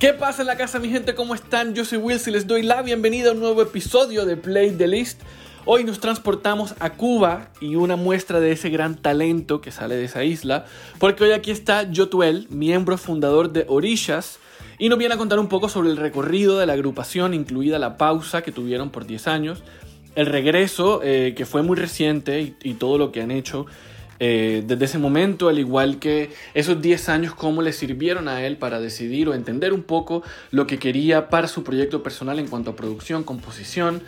¿Qué pasa en la casa, mi gente? ¿Cómo están? Yo soy Wills y les doy la bienvenida a un nuevo episodio de Play the List. Hoy nos transportamos a Cuba y una muestra de ese gran talento que sale de esa isla, porque hoy aquí está Yotuel, miembro fundador de Orishas, y nos viene a contar un poco sobre el recorrido de la agrupación, incluida la pausa que tuvieron por 10 años, el regreso, eh, que fue muy reciente, y, todo lo que han hecho eh, desde ese momento, al igual que esos 10 años, cómo le sirvieron a él para decidir o entender un poco lo que quería para su proyecto personal en cuanto a producción, composición,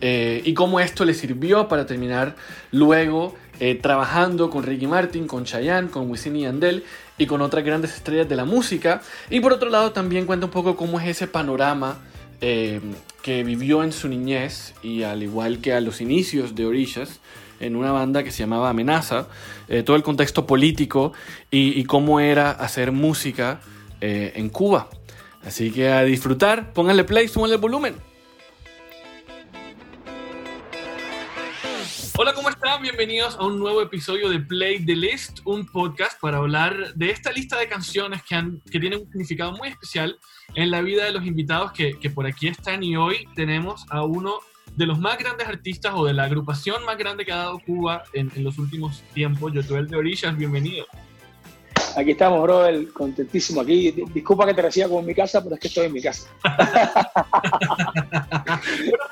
eh, y cómo esto le sirvió para terminar luego trabajando con Ricky Martin, con Chayanne, con Wisin y Yandel y con otras grandes estrellas de la música. Y por otro lado también cuenta un poco cómo es ese panorama que vivió en su niñez y al igual que a los inicios de Orishas, en una banda que se llamaba Amenaza, eh, todo el contexto político y, cómo era hacer música eh, en Cuba. Así que a disfrutar, pónganle play, súbanle el volumen. Hola, ¿cómo están? Bienvenidos a un nuevo episodio de Play the List, un podcast para hablar de esta lista de canciones que, han, que tienen un significado muy especial en la vida de los invitados que, que por aquí están y hoy tenemos a uno de los más grandes artistas o de la agrupación más grande que ha dado Cuba en, los últimos tiempos, Yotuel de Orillas, bienvenido. Aquí estamos, bro, contentísimo aquí. Disculpa que te reciba como en mi casa, pero es que estoy en mi casa. bueno,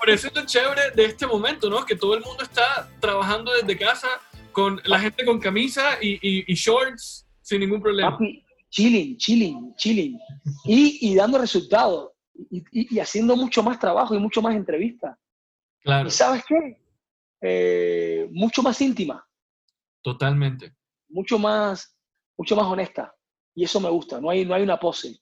pero eso es lo chévere de este momento, ¿no? Que todo el mundo está trabajando desde casa con la gente con camisa y, shorts sin ningún problema. Papi, chilling, chilling, chilling. Y, y dando resultados. Y, y, haciendo mucho más trabajo y mucho más entrevistas. ¿Y sabes qué? Eh, mucho más íntima. Totalmente. Mucho más, mucho más honesta. Y eso me gusta. No hay, no hay una pose.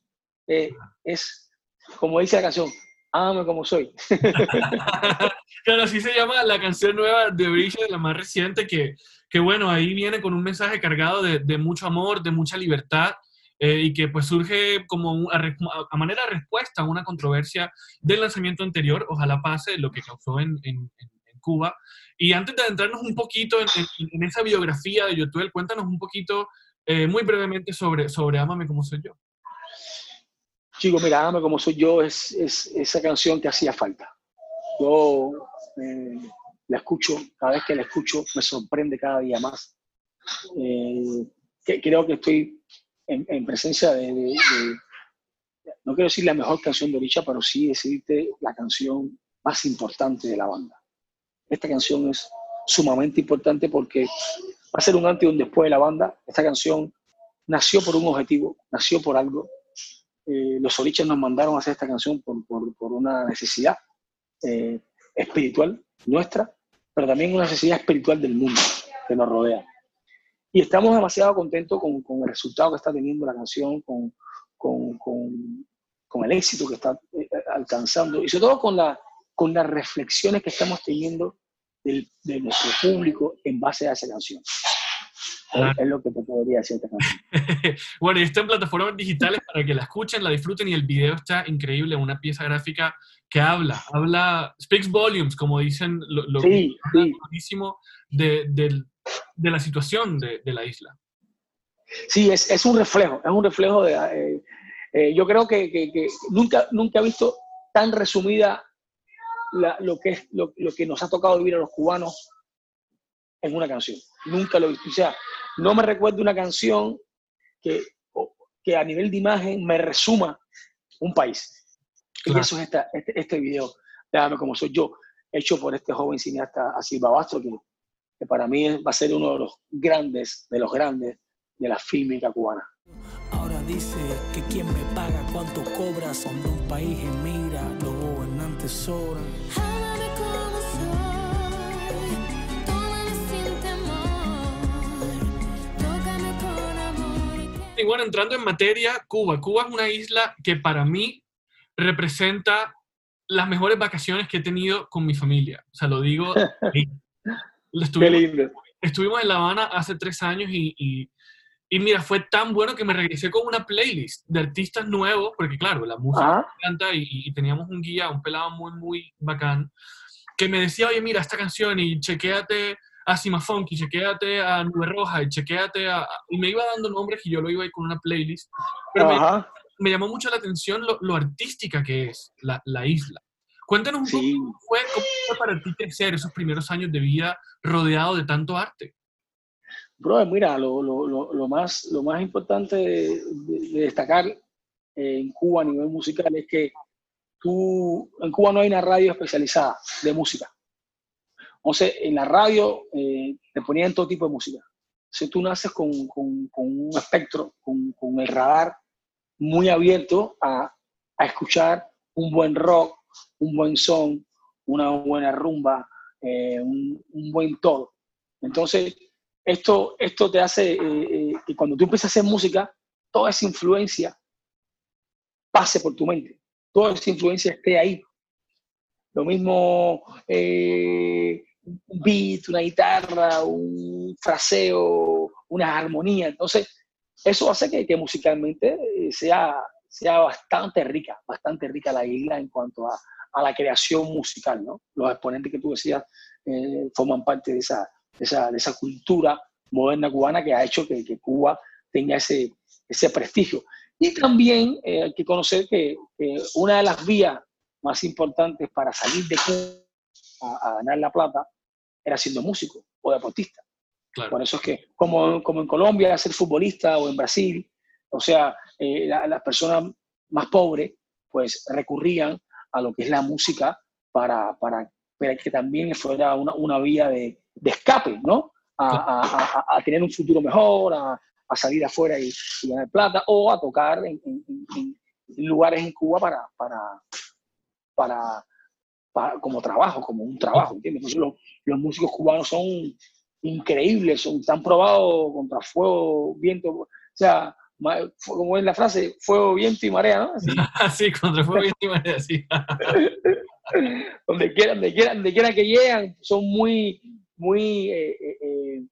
Eh, es, como dice la canción, ámame como soy. claro, así se llama la canción nueva de Bridget, la más reciente, que, que bueno, ahí viene con un mensaje cargado de, de mucho amor, de mucha libertad. Eh, y que pues surge como a, a, manera de respuesta a una controversia del lanzamiento anterior, ojalá pase lo que causó en, en, en Cuba. Y antes de adentrarnos un poquito en, en esa biografía de Yotuel, cuéntanos un poquito, eh, muy brevemente, sobre, sobre Ámame como soy yo. Chico, mira, Ámame como soy yo es, es esa canción que hacía falta. Yo eh, la escucho, cada vez que la escucho me sorprende cada día más. que, creo que estoy en, presencia de, no quiero decir la mejor canción de Oricha, pero sí decirte la canción más importante de la banda. Esta canción es sumamente importante porque va a ser un antes y un después de la banda. Esta canción nació por un objetivo, nació por algo. Eh, los Orichas nos mandaron a hacer esta canción por, por, por una necesidad eh, espiritual nuestra, pero también una necesidad espiritual del mundo que nos rodea. Y estamos demasiado contentos con, con, el resultado que está teniendo la canción, con, con, con el éxito que está eh, alcanzando y sobre todo con, la, con las reflexiones que estamos teniendo del, de nuestro público en base a esa canción. Es, lo que te podría decir esta canción. bueno, y está en plataformas digitales para que la escuchen, la disfruten y el video está increíble, una pieza gráfica que habla, habla, speaks volumes, como dicen, lo, lo sí, sí. de, del, de la situación de, de la isla. Sí, es, es, un reflejo, es un reflejo de... Eh, eh, yo creo que, que, nunca, nunca he visto tan resumida la, lo, que es, lo, lo, que nos ha tocado vivir a los cubanos en una canción. Nunca lo he visto. O sea, no me recuerdo una canción que, que a nivel de imagen me resuma un país. Y eso es esta, este, este video, déjame como soy yo, hecho por este joven cineasta Así Babastro, que que para mí va a ser uno de los grandes, de los grandes de la fílmica cubana. Ahora dice que quien me paga cuánto cobras cuando un país emigra, los gobernantes sobran. Y bueno, entrando en materia, Cuba. Cuba es una isla que para mí representa las mejores vacaciones que he tenido con mi familia. O sea, lo digo Estuvimos, estuvimos en La Habana hace tres años y, y, y, mira, fue tan bueno que me regresé con una playlist de artistas nuevos, porque claro, la música me encanta y, y, teníamos un guía, un pelado muy, muy bacán, que me decía, oye, mira, esta canción y chequéate a Sima Funky, chequéate a Nube Roja y chequéate a... Y me iba dando nombres y yo lo iba ahí con una playlist. Pero me, me, llamó mucho la atención lo, artística que es la, la isla. Cuéntanos un poco cómo fue, cómo fue para ti crecer esos primeros años de vida rodeado de tanto arte. Bro, mira, lo, lo, lo, más, lo más importante de, destacar en Cuba a nivel musical es que tú, en Cuba no hay una radio especializada de música. Entonces, en la radio eh, te ponían todo tipo de música. Si tú naces con, con, con un espectro, con, con, el radar muy abierto a, a, escuchar un buen rock, un buen son, una buena rumba, eh, un, buen todo. Entonces, esto, esto te hace eh, que cuando tú empiezas a hacer música, toda esa influencia pase por tu mente, toda esa influencia esté ahí. Lo mismo eh, un beat, una guitarra, un fraseo, una armonía. Entonces, eso hace que, que musicalmente eh, sea, sea bastante rica, bastante rica la isla en cuanto a, a la creación musical, ¿no? Los exponentes que tú decías eh, forman parte de esa, de esa, de esa, cultura moderna cubana que ha hecho que, que Cuba tenga ese, ese prestigio. Y también eh, hay que conocer que, una de las vías más importantes para salir de Cuba a, ganar la plata era siendo músico o deportista. Por eso es que, como, como en Colombia, ser futbolista o en Brasil, o sea, eh, las personas más pobres, pues recurrían a lo que es la música para, para, para que también fuera una, una vía de, de, escape, ¿no? A, a, a, tener un futuro mejor, a, salir afuera y, ganar plata, o a tocar en, en, en, lugares en Cuba para, para, para como trabajo, como un trabajo, ¿entiendes? Los, los, músicos cubanos son increíbles, son, están probados contra fuego, viento, o sea, como es la frase, fuego, viento y marea, ¿no? sí, contra fuego, viento y marea, sí. donde quieran, donde quieran, donde quieran que lleguen, son muy, muy eh, eh,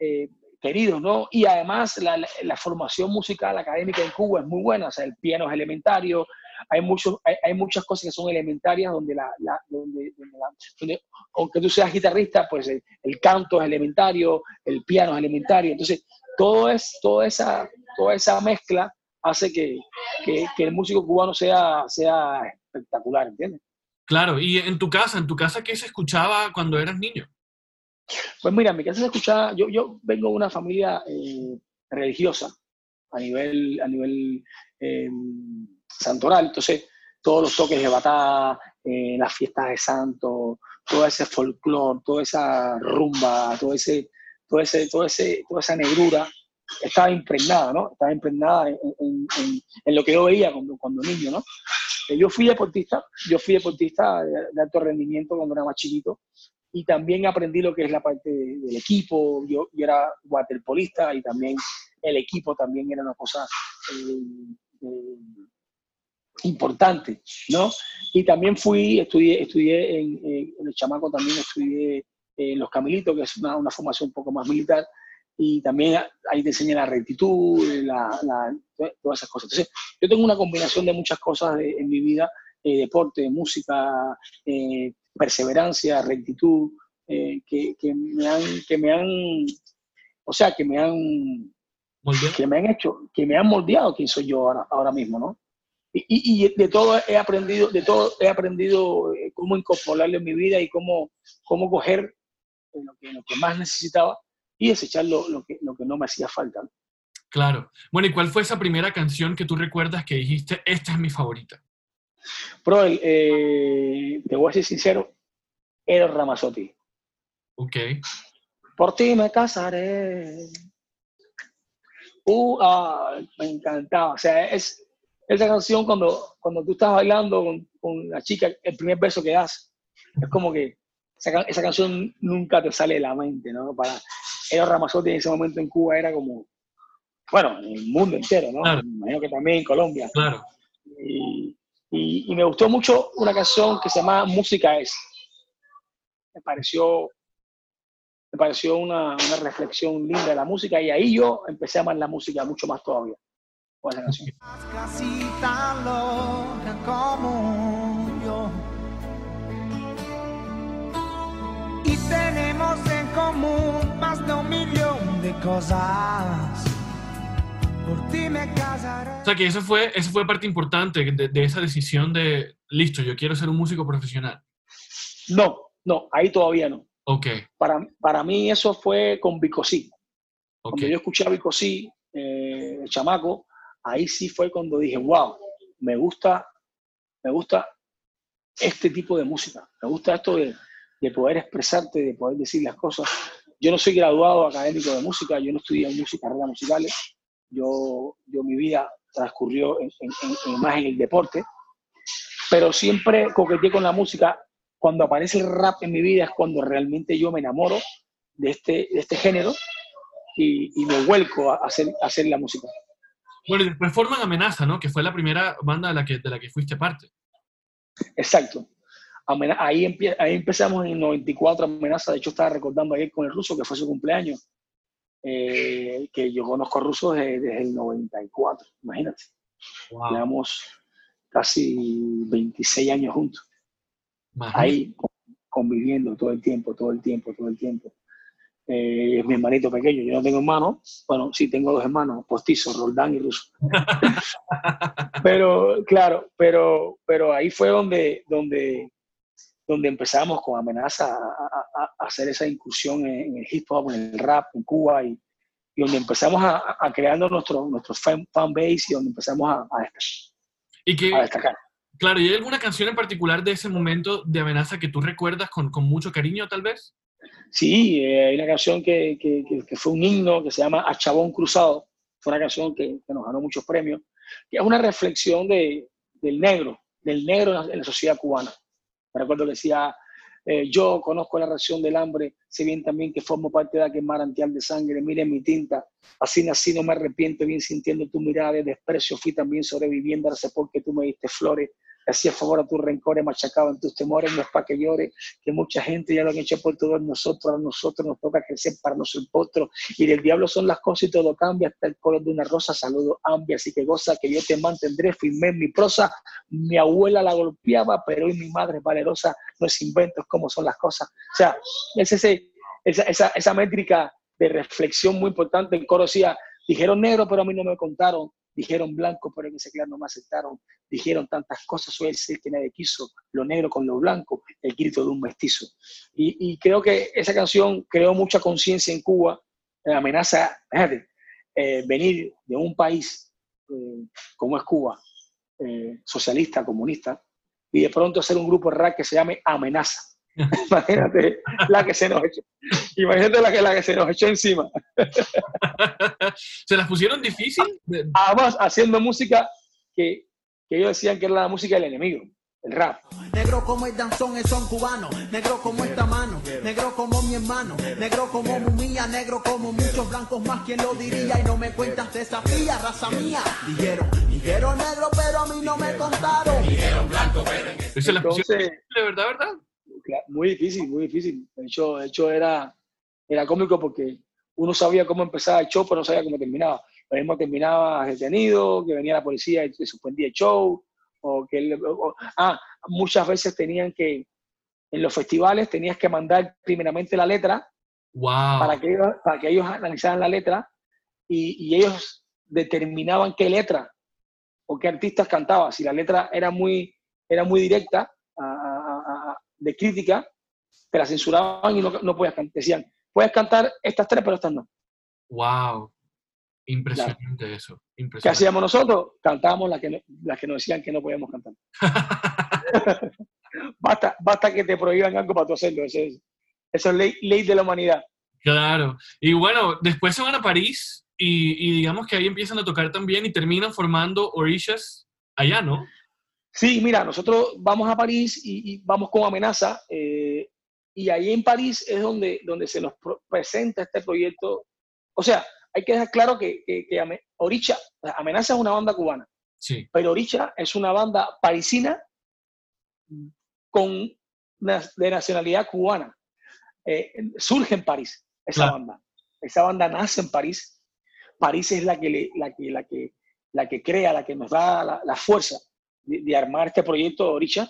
eh, queridos, ¿no? Y además la, la, formación musical académica en Cuba es muy buena, o sea, el piano es elementario, hay, muchos, hay, hay, muchas cosas que son elementarias donde, la, la donde, donde, aunque tú seas guitarrista, pues el, el, canto es elementario, el piano es elementario. Entonces, todo es, toda, esa, toda esa mezcla hace que, que, que, el músico cubano sea, sea espectacular, ¿entiendes? Claro, y en tu casa, en tu casa, ¿qué se escuchaba cuando eras niño? Pues mira, en mi casa se escuchaba, yo, yo vengo de una familia eh, religiosa a nivel, a nivel eh, santoral. Entonces, todos los toques de batá, eh, las fiestas de santo, todo ese folclore, toda esa rumba, todo ese, todo ese, todo ese, toda esa negrura estaba impregnada, ¿no? Estaba impregnada en, en, en, en lo que yo veía cuando, cuando niño, ¿no? Eh, yo fui deportista, yo fui deportista de, de, alto rendimiento cuando era más chiquito y también aprendí lo que es la parte de, del equipo, yo, yo, era waterpolista y también el equipo también era una cosa eh, eh, importante, ¿no? Y también fui, estudié, estudié en, en el chamaco, también estudié en Los Camilitos, que es una, una, formación un poco más militar, y también ahí te enseñan la rectitud, la, la, todas esas cosas. Entonces, yo tengo una combinación de muchas cosas de, en mi vida, eh, deporte, música, eh, perseverancia, rectitud, eh, que, que, me han, que me han, o sea, que me han, que me han hecho, que me han moldeado quién soy yo ahora, ahora mismo, ¿no? Y, y, de todo he aprendido, de todo he aprendido eh, cómo incorporarlo en mi vida y cómo, cómo coger lo que, lo que más necesitaba y desechar lo, lo, que, lo que no me hacía falta. Claro. Bueno, ¿y cuál fue esa primera canción que tú recuerdas que dijiste, esta es mi favorita? Bro, eh, te voy a ser sincero, Eros Ramazzotti. Ok. Por ti me casaré. Uh, ah, me encantaba. O sea, es, esa canción cuando, cuando tú estás bailando con, con, la chica, el primer verso que das, es como que esa, esa, canción nunca te sale de la mente, ¿no? Para Eros Ramazzotti en ese momento en Cuba era como, bueno, en el mundo entero, ¿no? Claro. Me imagino que también en Colombia. Claro. Y, y, y, me gustó mucho una canción que se llama Música es. Me pareció, me pareció una, una reflexión linda de la música y ahí yo empecé a amar la música mucho más todavía. Con esa canción. Casi tan loca como cosas. Por ti me casaré. O sea que eso fue, eso fue parte importante de, de esa decisión de, listo, yo quiero ser un músico profesional. No, no, ahí todavía no. Ok. Para, para mí eso fue con Bicosí. Cuando yo escuché a Bicosí, eh, el chamaco, ahí sí fue cuando dije, wow, me gusta, me gusta este tipo de música. Me gusta esto de, de poder expresarte, de poder decir las cosas. Yo no soy graduado académico de música, yo no estudié música, carreras musicales. Yo, yo mi vida transcurrió en, más en el deporte, pero siempre coqueteé con la música. Cuando aparece el rap en mi vida es cuando realmente yo me enamoro de este, de este género y, y, me vuelco a hacer, a hacer la música. Bueno, y después forman Amenaza, ¿no? Que fue la primera banda de la que, de la que fuiste parte. Exacto. Ahí, ahí empezamos en el 94, Amenaza. De hecho, estaba recordando ayer con el ruso, que fue su cumpleaños, eh, que yo conozco a ruso desde, el 94, imagínate. Llevamos casi 26 años juntos. Ahí conviviendo todo el tiempo, todo el tiempo, todo el tiempo. Eh, es mi hermanito pequeño. Yo no tengo hermanos. Bueno, sí tengo dos hermanos, postizos, Roldán y Ruso. pero, claro, pero, pero ahí fue donde, donde, donde empezamos con amenaza a, hacer esa incursión en, el hip hop, en el rap, en Cuba, y, y donde empezamos a, a creando nuestro, nuestro fan, base y donde empezamos a, ¿Y que, destacar. Claro, ¿y hay alguna canción en particular de ese momento de amenaza que tú recuerdas con, con mucho cariño, tal vez? Sí, eh, hay una canción que, que, que, fue un himno que se llama A Chabón Cruzado. Fue una canción que, nos ganó muchos premios, que es una reflexión de, del negro, del negro en la, sociedad cubana. Recuerdo que decía, eh, yo conozco la reacción del hambre, sé bien también que formo parte de aquel manantial de sangre, miren mi tinta, así nací, no me arrepiento, bien sintiendo tu mirada de desprecio, fui también sobreviviendo, porque tú me diste flores, hacía favor a tus rencores, machacado en tus temores, no es para que llore, que mucha gente ya lo han hecho por todos nosotros, a nosotros nos toca crecer para nosotros, y del diablo son las cosas y todo cambia, hasta el color de una rosa, saludo ambia, así que goza que yo te mantendré firme en mi prosa, mi abuela la golpeaba, pero hoy mi madre es valerosa, no es invento, es como son las cosas, o sea, es ese, esa, esa, esa métrica de reflexión muy importante, el coro decía, dijeron negro, pero a mí no me contaron, dijeron blanco, pero en ese clan no me aceptaron, dijeron tantas cosas, soy el que nadie quiso, lo negro con lo blanco, el grito de un mestizo. Y, creo que esa canción creó mucha conciencia en Cuba, la amenaza, eh, venir de un país eh, como es Cuba, eh, socialista, comunista, y de pronto hacer un grupo de rap que se llame Amenaza Imagínate la que se nos echó. Imagínate la que, la que se nos echó encima. ¿Se las pusieron difícil? Además, haciendo música que, que ellos decían que era la música del enemigo, el rap. Negro como el danzón, es son cubano. Negro como esta mano. Negro como mi hermano. Negro como mía. Negro como muchos blancos más. ¿Quién lo diría? Y no me cuentas desafía, raza mía. Dijeron, dijeron negro, pero a mí no me contaron. Dijeron blanco, pero. ¿Se las pusieron de verdad, verdad? Muy difícil, muy difícil. De hecho, de hecho era, era cómico porque uno sabía cómo empezaba el show, pero no sabía cómo terminaba. Lo mismo terminaba detenido, que venía la policía y se suspendía el show, o que... ah, muchas veces tenían que, en los festivales tenías que mandar primeramente la letra wow. para, que ellos, para que ellos analizaran la letra y, y ellos determinaban qué letra o qué artistas cantaba. Si la letra era muy, era muy directa, de crítica, te la censuraban y no, no podías cantar. Decían, puedes cantar estas tres, pero estas no. ¡Wow! Impresionante eso. ¿Qué hacíamos nosotros? Cantábamos las que, las que nos decían que no podíamos cantar. basta, basta que te prohíban algo para tú hacerlo. Eso es, eso es ley, ley de la humanidad. Claro. Y bueno, después se van a París y, y, digamos que ahí empiezan a tocar también y terminan formando Orishas allá, ¿no? Sí, mira, nosotros vamos a París y, vamos con amenaza. Eh, y ahí en París es donde, donde se nos presenta este proyecto. O sea, hay que dejar claro que, que, Oricha, Amenaza es una banda cubana. Sí. Pero Oricha es una banda parisina con de nacionalidad cubana. Eh, surge en París esa banda. Esa banda nace en París. París es la que, la que, la que, la que crea, la que nos da la, la fuerza de, armar este proyecto de Orisha.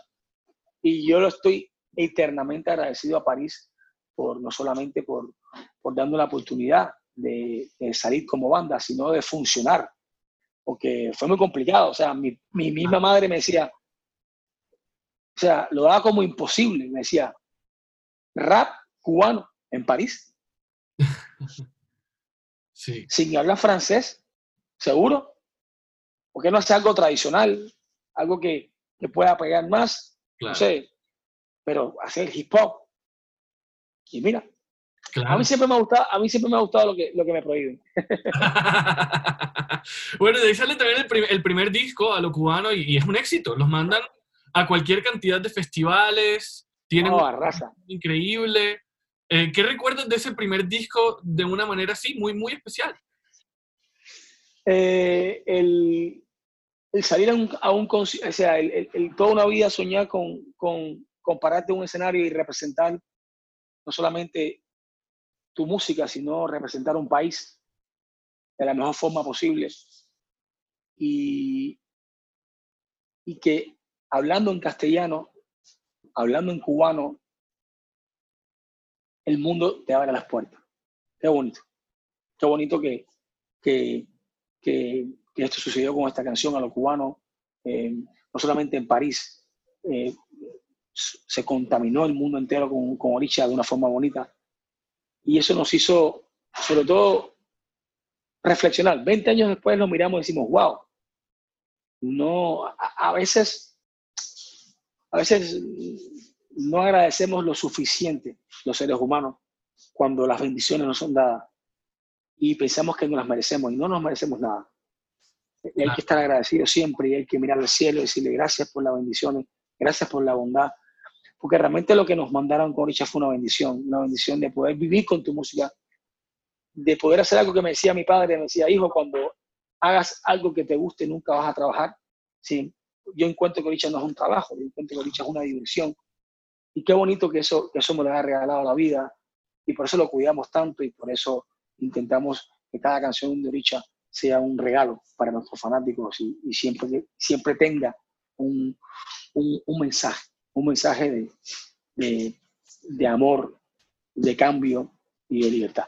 Y yo lo estoy eternamente agradecido a París por no solamente por, por darme la oportunidad, de, salir como banda, sino de funcionar, porque fue muy complicado. O sea, mi, mi misma madre me decía, o sea, lo daba como imposible, me decía, rap cubano en París. Sí. Sin hablar francés, seguro. ¿Por qué no hace algo tradicional? Algo que, que pueda pegar más. No sé, pero hacer hip hop. Y mira, a mí siempre me ha gustado, a mí siempre me ha gustado lo que, lo que me prohíben. bueno, de ahí sale también el, primer disco a lo cubano y, es un éxito. Los mandan a cualquier cantidad de festivales, tienen una raza. increíble. Eh, ¿Qué recuerdas de ese primer disco de una manera así, muy, muy especial? Eh, el, salir a un, a o sea, el, toda una vida soñar con, con, con un escenario y representar no solamente tu música, sino representar un país de la mejor forma posible. Y, y que hablando en castellano, hablando en cubano, el mundo te abre las puertas. Qué bonito. Qué bonito que, que, esto sucedió con esta canción a los cubanos, eh, no solamente en París, eh, se contaminó el mundo entero con, con Oricha de una forma bonita. Y eso nos hizo, sobre todo, reflexionar. Veinte años después nos miramos y decimos, wow, no, a, veces, a veces no agradecemos lo suficiente los seres humanos cuando las bendiciones nos son dadas y pensamos que no las merecemos y no nos merecemos nada. Y hay que estar agradecido siempre y hay que mirar al cielo y decirle gracias por las bendiciones, gracias por la bondad, porque realmente lo que nos mandaron con Richard fue una bendición, una bendición de poder vivir con tu música, de poder hacer algo que me decía mi padre, me decía, hijo, cuando hagas algo que te guste, nunca vas a trabajar. Sí, yo encuentro que Richard no es un trabajo, yo encuentro que Richard es una diversión. Y qué bonito que eso, que eso me lo ha regalado la vida, y por eso lo cuidamos tanto, y por eso intentamos que cada canción de Richard sea un regalo para nuestros fanáticos y, siempre, siempre tenga un, mensaje un mensaje de amor, de cambio y de libertad.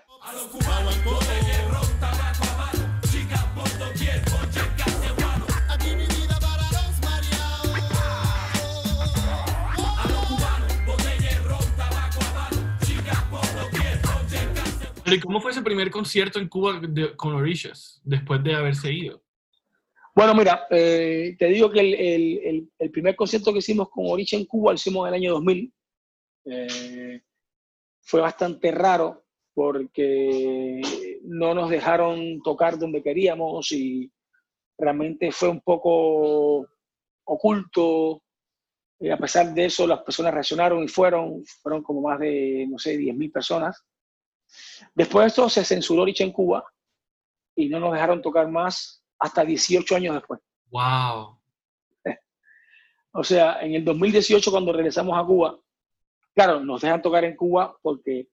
¿Y cómo fue ese primer concierto en Cuba con Orishas después de haberse ido? Bueno, mira, eh, te digo que el, primer concierto que hicimos con Oricha en Cuba lo hicimos en el año 2000. Eh, fue bastante raro porque no nos dejaron tocar donde queríamos y realmente fue un poco oculto. Y a pesar de eso, las personas reaccionaron y fueron, fueron como más de, no sé, 10.000 personas. Después de eso se censuró Oricha en Cuba y no nos dejaron tocar más hasta 18 años después. ¡Wow! O sea, en el 2018 cuando regresamos a Cuba, claro, nos dejan tocar en Cuba porque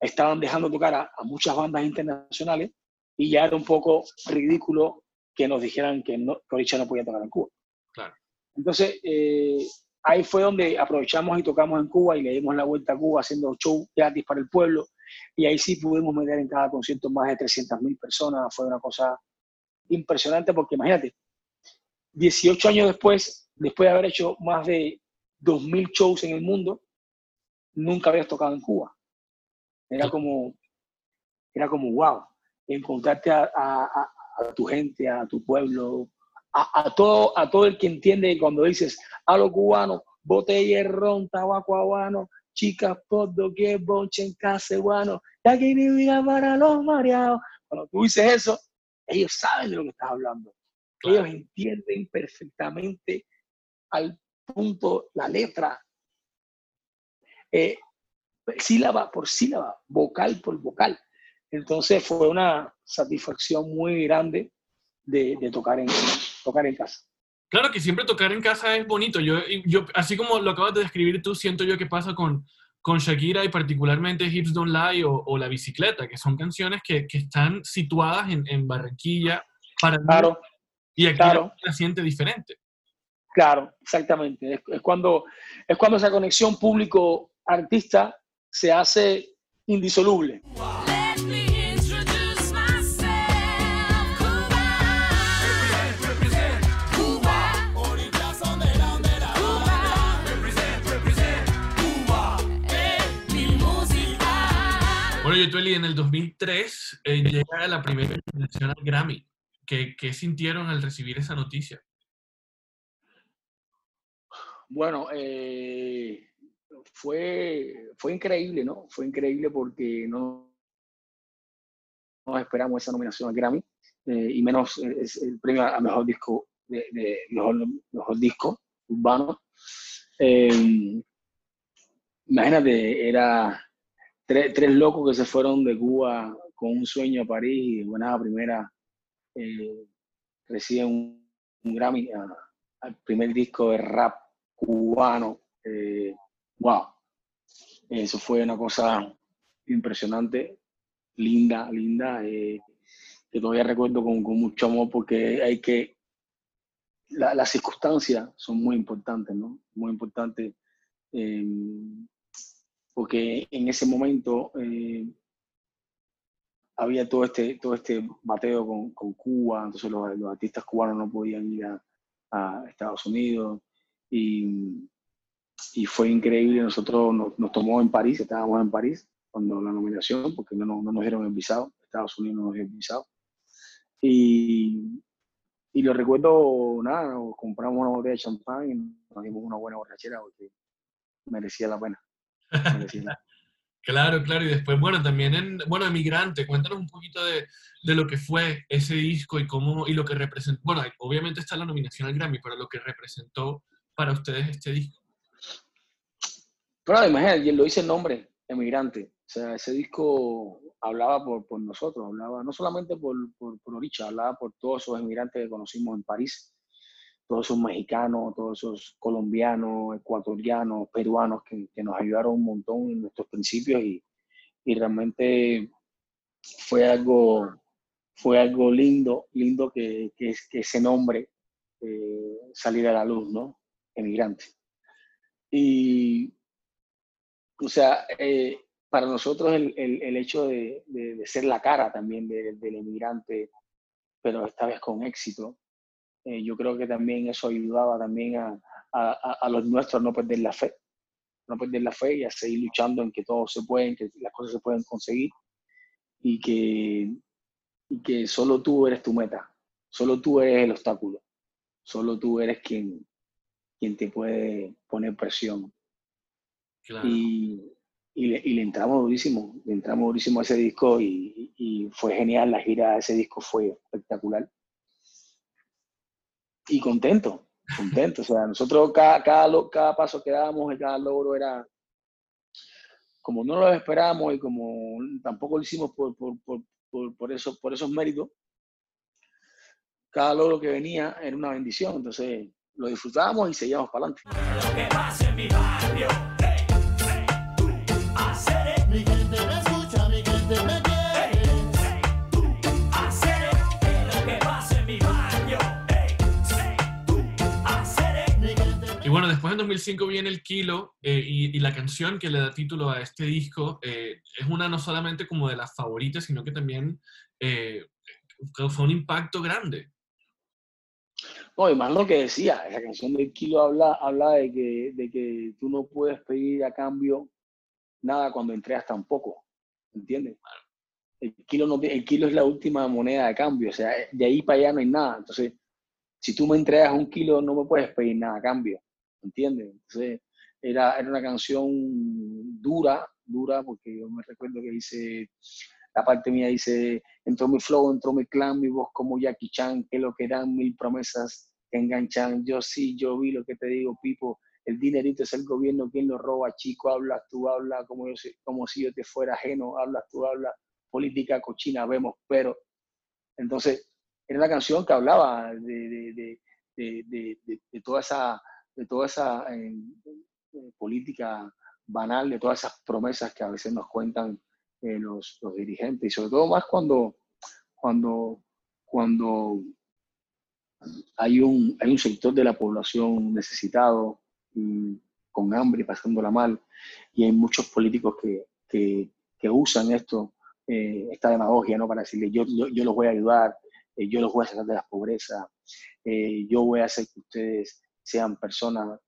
estaban dejando tocar a, muchas bandas internacionales y ya era un poco ridículo que nos dijeran que, no, que no podía tocar en Cuba. Claro. Entonces, eh, ahí fue donde aprovechamos y tocamos en Cuba y le dimos la vuelta a Cuba haciendo show gratis para el pueblo. Y ahí sí pudimos meter en cada concierto más de 300.000 personas. Fue una cosa impresionante porque imagínate, 18 años después, después de haber hecho más de 2.000 shows en el mundo, nunca habías tocado en Cuba. Era como, era como wow, encontrarte a, a, tu gente, a tu pueblo, a, todo, a todo el que entiende cuando dices a los cubanos, botella de ron, tabaco habano, chicas por doquier, bonche en casa, bueno, aquí ni vida para los mareados. Cuando tú dices eso, ellos saben de lo que estás hablando. Ellos entienden perfectamente al punto la letra, eh, sílaba por sílaba, vocal por vocal. Entonces fue una satisfacción muy grande de, tocar, en, tocar en casa. Claro que siempre tocar en casa es bonito. Yo, yo, así como lo acabas de describir tú, siento yo que pasa con, con Shakira y particularmente Hips Don't Lie o, La Bicicleta, que son canciones que, que están situadas en, en, Barranquilla para claro, y aquí claro. la siente diferente. Claro, exactamente. Es, es, cuando, es cuando esa conexión público-artista se hace indisoluble. Yotueli, en el 2003 eh, llega la primera nominación al Grammy. ¿Qué, ¿Qué, sintieron al recibir esa noticia? Bueno, eh, fue, fue increíble, ¿no? Fue increíble porque no, no esperamos esa nominación al Grammy eh, y menos es el premio a mejor disco de, de mejor, mejor, disco urbano. Eh, imagínate, era tres, locos que se fueron de Cuba con un sueño a París y bueno, la primera eh, reciben un, Grammy al primer disco de rap cubano. Eh, wow, eso fue una cosa impresionante, linda, linda, eh, que todavía recuerdo con, mucho amor porque hay que, la, las circunstancias son muy importantes, ¿no? Muy importantes, eh, porque en ese momento eh, había todo este, todo este bateo con, con Cuba, entonces los, los, artistas cubanos no podían ir a, a Estados Unidos y, y fue increíble. Nosotros nos, nos, tomó en París, estábamos en París cuando la nominación, porque no, no, no nos dieron el visado, Estados Unidos no nos dio el visado. Y, y lo recuerdo, nada, nos compramos una botella de champán y nos dimos una buena borrachera porque merecía la pena. Claro, claro, y después, bueno, también en, bueno, Emigrante, cuéntanos un poquito de, de, lo que fue ese disco y cómo, y lo que representó, bueno, obviamente está la nominación al Grammy, pero lo que representó para ustedes este disco. Pero imagínate, lo dice el nombre, Emigrante, o sea, ese disco hablaba por, por nosotros, hablaba no solamente por, por, por Oricha, hablaba por todos esos emigrantes que conocimos en París, todos esos mexicanos, todos esos colombianos, ecuatorianos, peruanos que, nos ayudaron un montón en nuestros principios y, realmente fue algo, fue algo lindo, lindo que, ese nombre eh, saliera a la luz, ¿no? Emigrante. Y, o sea, eh, para nosotros el, el, hecho de, de, ser la cara también de, del emigrante, pero esta vez con éxito, eh, yo creo que también eso ayudaba también a, a, a, los nuestros a no perder la fe, no perder la fe y a seguir luchando en que todo se puede, que las cosas se pueden conseguir y que, y que solo tú eres tu meta, solo tú eres el obstáculo, solo tú eres quien, quien te puede poner presión. Claro. Y, y le, y le, entramos durísimo, le entramos durísimo a ese disco y, y, fue genial, la gira de ese disco fue espectacular. Y contento, contento, o sea, nosotros cada, cada, cada paso que dábamos y cada logro era, como no lo esperábamos y como tampoco lo hicimos por, por, por, por, por, eso, por esos méritos, cada logro que venía era una bendición, entonces lo disfrutábamos y seguíamos para adelante. En 2005 viene El Kilo eh, y, y, la canción que le da título a este disco eh, es una no solamente como de las favoritas, sino que también eh, causó un impacto grande. No, y más lo que decía, esa canción del Kilo habla, habla de, que, de que tú no puedes pedir a cambio nada cuando entregas tan poco, ¿entiendes? El kilo, no, el kilo es la última moneda de cambio, o sea, de ahí para allá no hay nada. Entonces, si tú me entregas un kilo, no me puedes pedir nada a cambio. ¿Entiendes? Entonces, era, era una canción dura, dura, porque yo me recuerdo que dice, la parte mía dice, entró mi flow, entró mi clan, mi voz como Jackie Chan, que lo que dan mil promesas que enganchan, yo sí, yo vi lo que te digo, Pipo, el dinerito es el gobierno quien lo roba, chico, hablas tú, hablas como, yo, como si yo te fuera ajeno, hablas tú, hablas, política cochina, vemos, pero, entonces, era una canción que hablaba de, de, de, de toda esa de toda esa eh, política banal, de todas esas promesas que a veces nos cuentan eh, los, los, dirigentes, y sobre todo más cuando, cuando, cuando hay, un, hay un sector de la población necesitado y con hambre, pasándola mal, y hay muchos políticos que, que, usan esto, eh, esta demagogia, ¿no? Para decirle, yo, yo, yo los voy a ayudar, eh, yo los voy a sacar de la pobreza, eh, yo voy a hacer que ustedes sean personas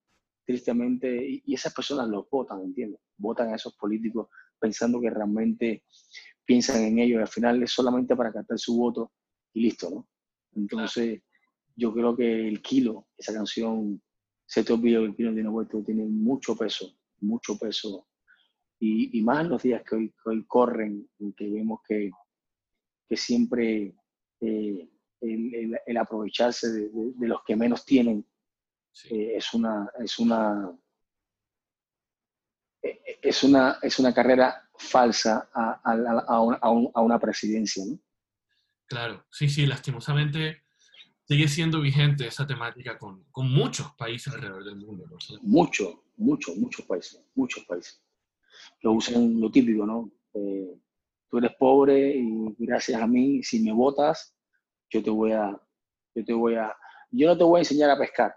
tristemente, y, y esas personas los votan, ¿entiendes? Votan a esos políticos pensando que realmente piensan en ellos. Al final es solamente para captar su voto y listo, ¿no? Entonces, yo creo que el kilo, esa canción, Se te olvidó el kilo tiene tiene mucho peso, mucho peso. Y, y más en los días que hoy, hoy corren, en que vemos que, que siempre eh, el, aprovecharse de los que menos tienen Sí. eh, es una es una eh, es una es una carrera falsa a, a, a un- a un- a una presidencia ¿no? Claro, sí, sí, lastimosamente sigue siendo vigente esa temática con, con muchos países alrededor del mundo. ¿no? Sí. mucho mucho muchos países muchos países lo usan lo típico no Eh, tú eres pobre y gracias a mí si me votas yo te voy a yo te voy a yo no te voy a enseñar a pescar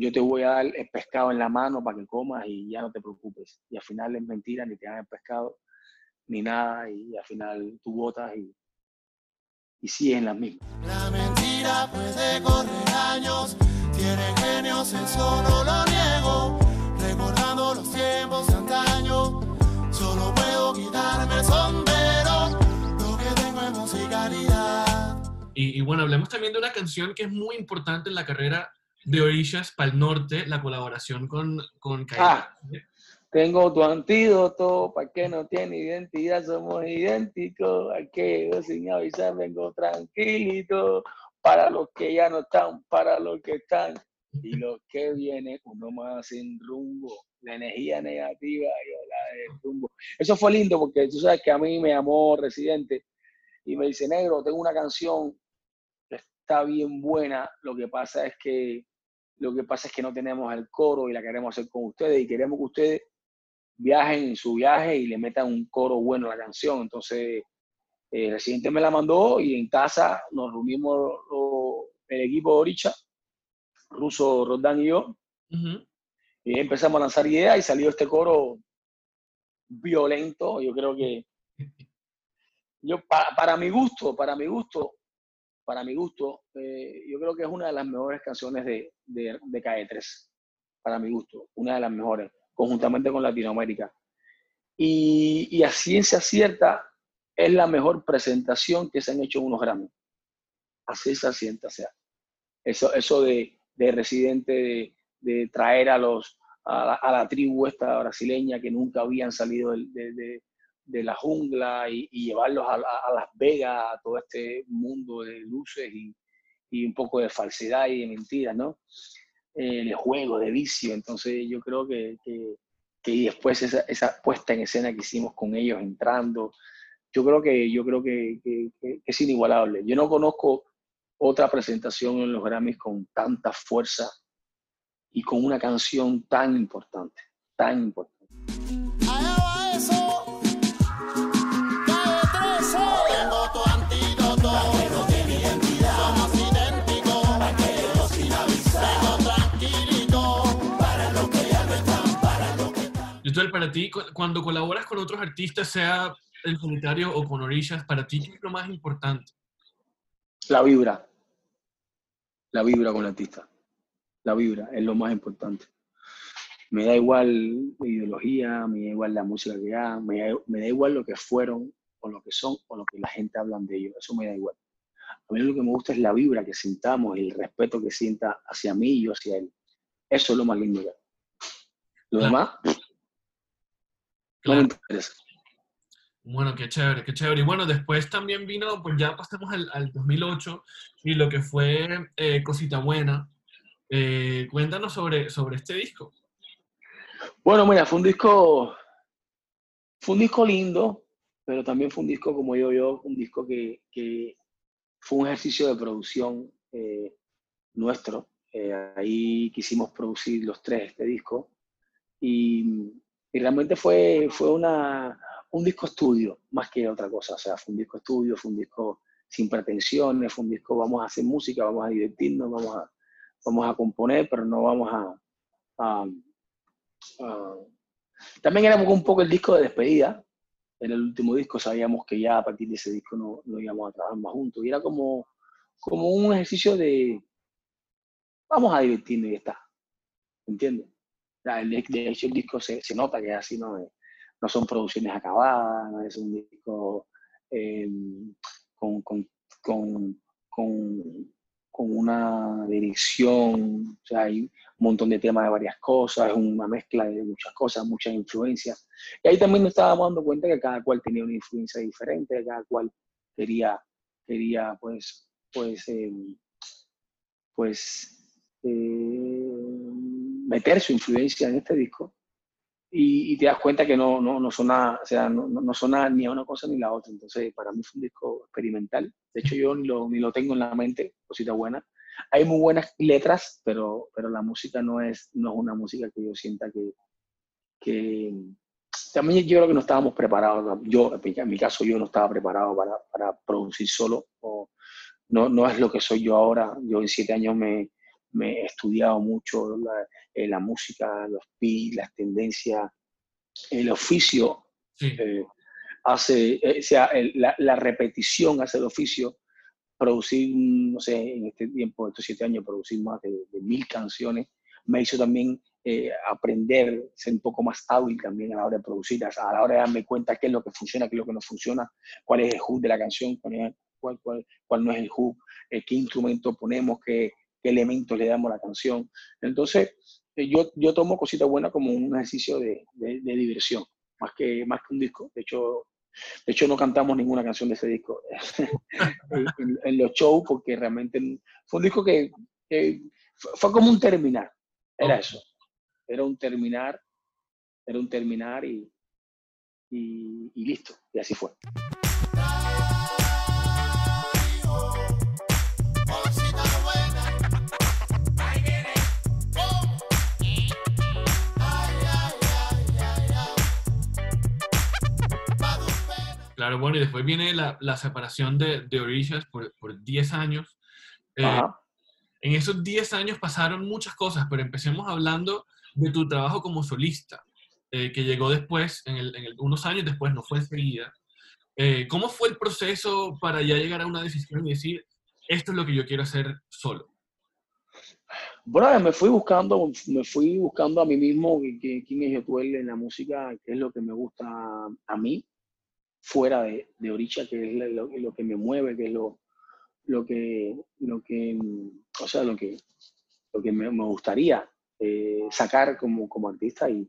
yo te voy a dar el pescado en la mano para que comas y ya no te preocupes. Y al final es mentira, ni te dan el pescado, ni nada, y al final tú votas y, y sigues en las mismas. La mentira puede correr años, tiene genios, eso no lo niego. Recordando los tiempos de antaño, solo puedo quitarme el sombrero. Lo que tengo es musicalidad. Y, y bueno, hablemos también de una canción que es muy importante en la carrera de Orishas para el Norte, la colaboración con, con Ah. Tengo tu antídoto, para que no tiene identidad, somos idénticos. Aquí yo sin avisar vengo tranquilito. Para los que ya no están, para los que están. Y los que vienen, uno más sin rumbo. La energía negativa, yo la rumbo. Eso fue lindo porque tú sabes que a mí me llamó Residente y me dice, negro, tengo una canción que está bien buena. Lo que pasa es que lo que pasa es que no tenemos el coro y la queremos hacer con ustedes y queremos que ustedes viajen en su viaje y le metan un coro bueno a la canción. Entonces, eh, Residente me la mandó y en casa nos reunimos lo- el equipo de Oricha, Ruso, Roldán y yo, y empezamos a lanzar ideas y salió este coro violento. Yo creo que, yo para, para mi gusto, para mi gusto, para mi gusto, eh, yo creo que es una de las mejores canciones de, de, de Calle 3, para mi gusto, una de las mejores, conjuntamente con Latinoamérica. Y, y a ciencia cierta, es la mejor presentación que se han hecho en unos Grammy. A ciencia cierta, o sea, eso, eso de, de residente, de, de traer a, los, a, la, tribu esta brasileña que nunca habían salido de- de la jungla y, llevarlos a, Las Vegas, a todo este mundo de luces y, un poco de falsedad y de mentiras, ¿no? Eh, de juego, de vicio. Entonces yo creo que, que, después esa, puesta en escena que hicimos con ellos entrando, yo creo que, yo creo que es inigualable. Yo no conozco otra presentación en los Grammys con tanta fuerza y con una canción tan importante, tan importante. Entonces, para ti, cu- cuando colaboras con otros artistas, sea en solitario o con Orishas, para ti, ¿qué es lo más importante? La vibra, la vibra con el artista, la vibra es lo más importante. Me da igual la ideología, me da igual la música que hagan, me da, me da igual lo que fueron o lo que son o lo que la gente habla de ellos, eso me da igual. A mí lo que me gusta es la vibra que sintamos el respeto que sienta hacia mí y yo hacia él. Eso es lo más lindo. ya. Lo Claro. demás Claro. me interesa. Bueno, qué chévere, qué chévere. Y bueno, después también vino, pues ya pasamos al, al 2008 y lo que fue eh, Cosita Buena. Eh, cuéntanos sobre, sobre este disco. Bueno, mira, fue un disco, fue un disco lindo, pero también fue un disco, como digo yo, un disco que, que fue un ejercicio de producción eh, nuestro. Eh, ahí quisimos producir los tres este disco y, y realmente fue, fue una, un disco estudio más que otra cosa. O sea, fue un disco estudio, fue un disco sin pretensiones, fue un disco, vamos a hacer música, vamos a divertirnos, vamos a, vamos a componer, pero no vamos a, también era un poco el disco de despedida. En el último disco sabíamos que ya a partir de ese disco no, no íbamos a trabajar más juntos. Y era como, como un ejercicio de vamos a divertirnos y ya está. ¿Entiendes? De hecho, el disco se, se nota que así, ¿no? Eh, no son producciones acabadas, no es un disco eh, con, con, con, con, una dirección, o sea, hay un montón de temas de varias cosas, es una mezcla de muchas cosas, muchas influencias. Y ahí también nos estábamos dando cuenta que cada cual tenía una influencia diferente, cada cual quería, quería pues, pues, eh, pues eh, meter su influencia en este disco y, y te das cuenta que no, no, no, suena, o sea, no, no suena ni a una cosa ni a la otra. Entonces, para mí fue un disco experimental. De hecho, yo ni lo, ni lo tengo en la mente, cosita buena. Hay muy buenas letras, pero, pero la música no es, no es una música que yo sienta que, que... También yo creo que no estábamos preparados. Yo, en mi caso, yo no estaba preparado para, para producir solo. O, no, no es lo que soy yo ahora. Yo en siete años me, me he estudiado mucho la, eh, la música, los beats, las tendencias, el oficio Sí. eh, hace, eh, o sea, el- la, la repetición hace el oficio. Producir, no sé, en este tiempo, estos siete años, producir más de, de mil canciones, me hizo también eh, aprender, ser un poco más hábil también a la hora de producir, a la hora de darme cuenta qué es lo que funciona, qué es lo que no funciona, cuál es el hook de la canción, cuál, es- cuál, cuál, cuál no es el hook, eh, qué instrumento ponemos, qué, qué elementos le damos a la canción. Entonces, eh, yo, yo tomo cosita buena como un ejercicio de, de- de diversión, más que, más que un disco. De hecho, de hecho, no cantamos ninguna canción de ese disco en, los shows porque realmente fue un disco que, que fue, como un terminar. Era eso. Era un terminar, era un terminar y, y, y listo. Y así fue. Claro, bueno, y después viene la, la separación de, de Orishas por, por 10 años. Eh, en esos 10 años pasaron muchas cosas, pero empecemos hablando de tu trabajo como solista, eh, que llegó después, en el- en el- unos años después, no fue enseguida. Eh, ¿Cómo fue el proceso para ya llegar a una decisión y decir, esto es lo que yo quiero hacer solo? Bueno, me fui buscando, me fui buscando a mí mismo quién es Yotuel en la música, qué es lo que me gusta a mí, fuera de, de Orisha, que es lo, que me mueve, que es lo, lo que, lo que, o sea, lo que, lo que me, me gustaría eh, sacar como, como artista. Y,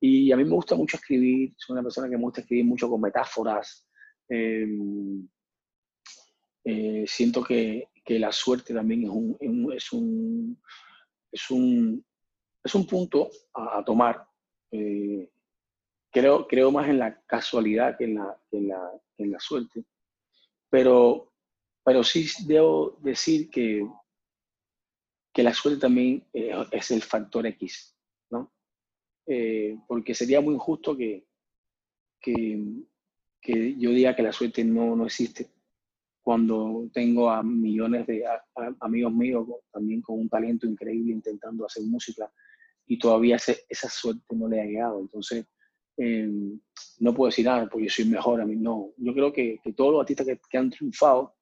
y a mí me gusta mucho escribir, soy una persona que me gusta escribir mucho con metáforas. eh, eh, siento que, que la suerte también es un, es un, es un, es un, punto a, a tomar. Eh, creo, creo más en la casualidad que en la, en la, en la suerte. Pero, pero sí debo decir que, que la suerte también eh, es el factor X, ¿no? Eh, porque sería muy injusto que, que, que yo diga que la suerte no, no existe cuando tengo a millones de a- a- amigos míos también con un talento increíble intentando hacer música y todavía esa suerte no le ha llegado. Entonces, eh, no puedo decir nada porque yo soy mejor a mí, no. Yo creo que, que todos los artistas que, que han triunfado,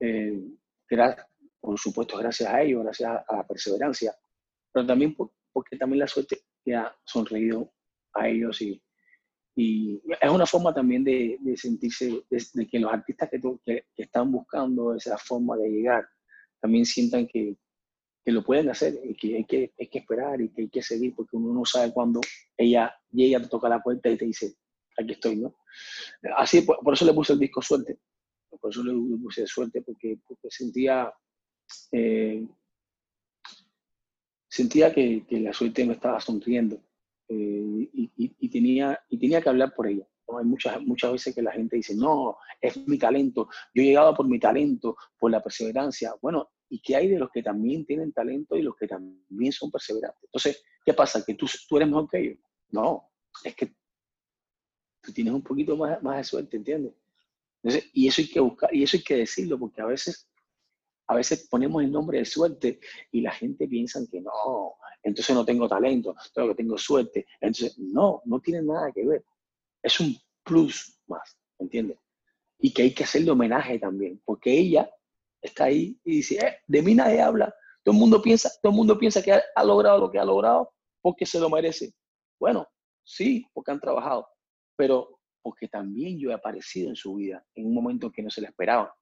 eh, por supuesto, gracias a ellos, gracias a, la perseverancia, pero también por- porque también la suerte ha sonreído a ellos y, es una forma también de, sentirse, de, que los artistas que están buscando esa forma de llegar también sientan que, que lo pueden hacer y que hay, que hay que esperar y que hay que seguir porque uno no sabe cuándo ella llega, te toca la puerta y te dice, aquí estoy, ¿no? Así, por, por eso le puse el disco Suerte, por eso le, puse Suerte, porque, porque sentía, eh, sentía que, que la suerte me estaba sonriendo eh, y, y- y tenía, y tenía que hablar por ella. ¿no? Hay muchas, muchas veces que la gente dice, no, es mi talento, yo he llegado por mi talento, por la perseverancia. Bueno, ¿y qué hay de los que también tienen talento y los que también son perseverantes? Entonces, ¿qué pasa? ¿Que tú, tú eres mejor que ellos? No, es que tú tienes un poquito más, más de suerte, ¿entiendes? Entonces, y eso hay que buscar, y eso hay que decirlo, porque a veces, a veces ponemos el nombre de suerte y la gente piensa que no, entonces no tengo talento, que tengo suerte. Entonces, no, no tiene nada que ver. Es un plus más, ¿entiendes? Y que hay que hacerle homenaje también, porque ella está ahí y dice, eh, de mí nadie habla. Todo el mundo piensa, todo el mundo piensa que ha, logrado lo que ha logrado porque se lo merece. Bueno, sí, porque han trabajado, pero porque también yo he aparecido en su vida en un momento que no se le esperaba.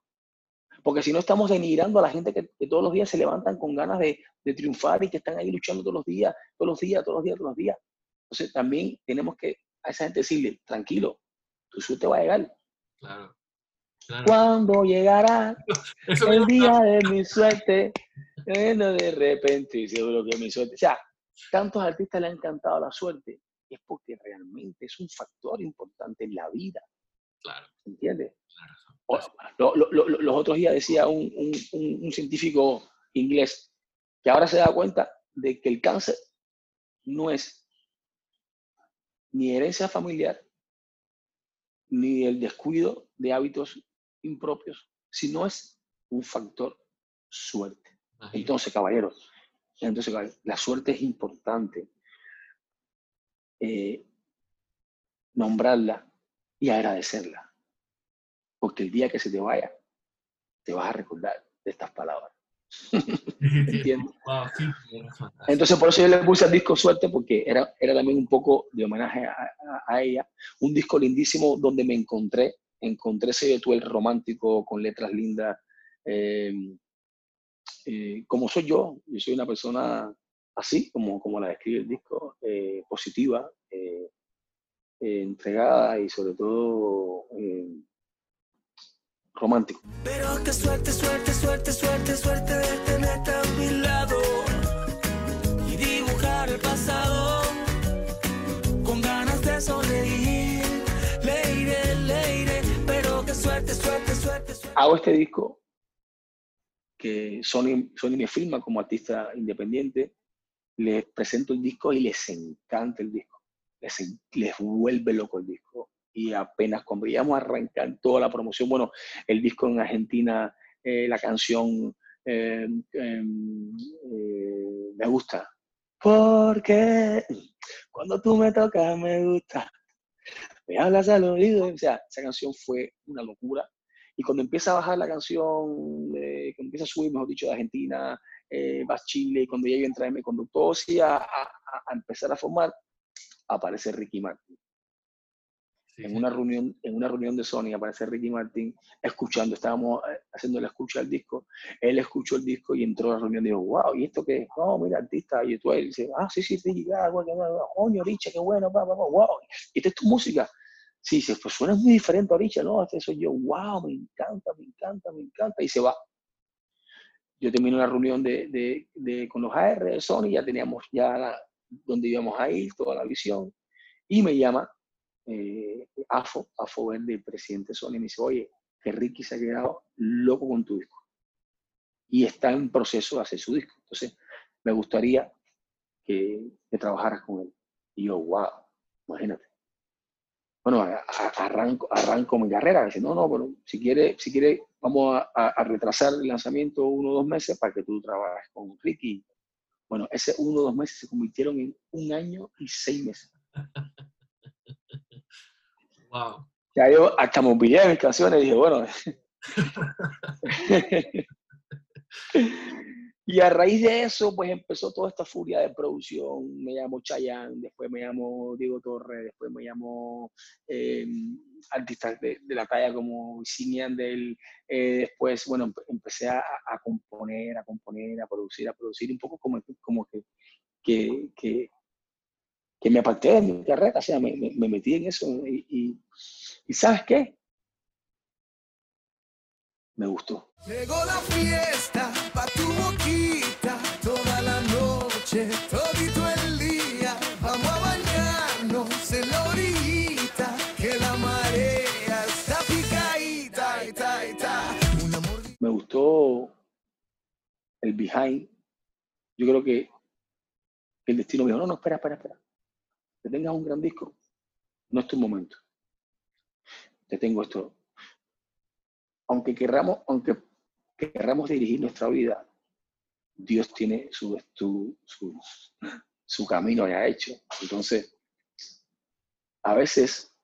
Porque si no estamos denigrando a la gente que, que todos los días se levantan con ganas de, de triunfar y que están ahí luchando todos los días, todos los días, todos los días, todos los días. Entonces también tenemos que a esa gente decirle, tranquilo, tu suerte va a llegar. Claro. Claro. ¿Cuándo llegará Eso el día de mi suerte? Bueno, de repente, seguro que mi suerte. O sea, tantos artistas le han cantado la suerte, es porque realmente es un factor importante en la vida, Claro, ¿entiendes? claro. O- lo- lo- lo- los otros días decía un, un- un- un científico inglés que ahora se da cuenta de que el cáncer no es ni herencia familiar, ni el descuido de hábitos impropios, sino es un factor suerte. Imagínate. Entonces, caballeros, entonces, caballeros, la suerte es importante. eh, nombrarla y agradecerla. Porque el día que se te vaya, te vas a recordar de estas palabras. ¿Entiendes? Entonces, por eso yo le puse al disco Suerte, porque era, era también un poco de homenaje a, a- a ella. Un disco lindísimo donde me encontré, encontré ese el romántico con letras lindas. eh, eh, como soy yo, yo soy una persona así, como, como la describe el disco, eh, positiva, eh, eh, entregada y sobre todo eh, romántico. Pero qué suerte, suerte, suerte, suerte, suerte de tenerte a mi lado y dibujar el pasado con ganas de sonreír. Hago este disco que Sony, Sony me firma como artista independiente, les presento el disco y les encanta el disco, les, les vuelve loco el disco. Y apenas íbamos a arrancar toda la promoción, bueno, el disco en Argentina, eh, la canción eh, em, eh, me gusta. Porque cuando tú me tocas me gusta. Me hablas al oído. O sea, esa canción fue una locura. Y cuando empieza a bajar la canción, eh, cuando empieza a subir, mejor dicho, de Argentina, eh, va a Chile, y cuando ya yo entra mi conductor, sí, a, a- a empezar a formar, aparece Ricky Martin. Sí, En sí. una reunión, en una reunión de Sony aparece Ricky Martin escuchando, estábamos eh, haciendo la escucha del disco, él escuchó el disco y entró a la reunión y dijo, wow, ¿y esto qué? es? No, mira, artista, y tú él dice, ah, sí, sí, Ricky, ah, coño, Richa, qué bueno, pa, pa, pa, wow, ¿y esta es tu música? Sí, dice, pues suena muy diferente a Richa, ¿no? Este soy yo, wow, me encanta, me encanta, me encanta, y se va. Yo termino la reunión de, de, de- con los AR de Sony, ya teníamos ya donde íbamos a ir, toda la visión, y me llama eh, AFO, AFO Verde, presidente de Sony, me dice, oye, que Ricky se ha quedado loco con tu disco. Y está en proceso de hacer su disco. Entonces, me gustaría que, que trabajaras con él. Y yo, wow, imagínate. Bueno, a- a- arranco, arranco mi carrera. Dice, no, no, pero si quiere, si quiere vamos a, a- a retrasar el lanzamiento uno o dos meses para que tú trabajes con Ricky. Bueno, ese uno o dos meses se convirtieron en un año y seis meses. Wow. Ya yo hasta me olvidé de mis canciones y dije, bueno. y a raíz de eso, pues empezó toda esta furia de producción. Me llamó Chayanne, después me llamó Diego Torres, después me llamó eh, artistas de, de la talla como Sinian del. eh, después, bueno, empe- empecé a, a componer, a componer, a producir, a producir, un poco como, como que, que, que, me aparté de mi carrera, o sea, me, me- me metí en eso y- y ¿Y sabes qué? Me gustó. Llegó la fiesta behind. Yo creo que el destino me dijo, no, no, espera, espera, espera. Que tengas un gran disco. No es tu momento. Te tengo esto. Aunque querramos, aunque querramos dirigir nuestra vida, Dios tiene su, su, su, su camino ya hecho. Entonces, a veces,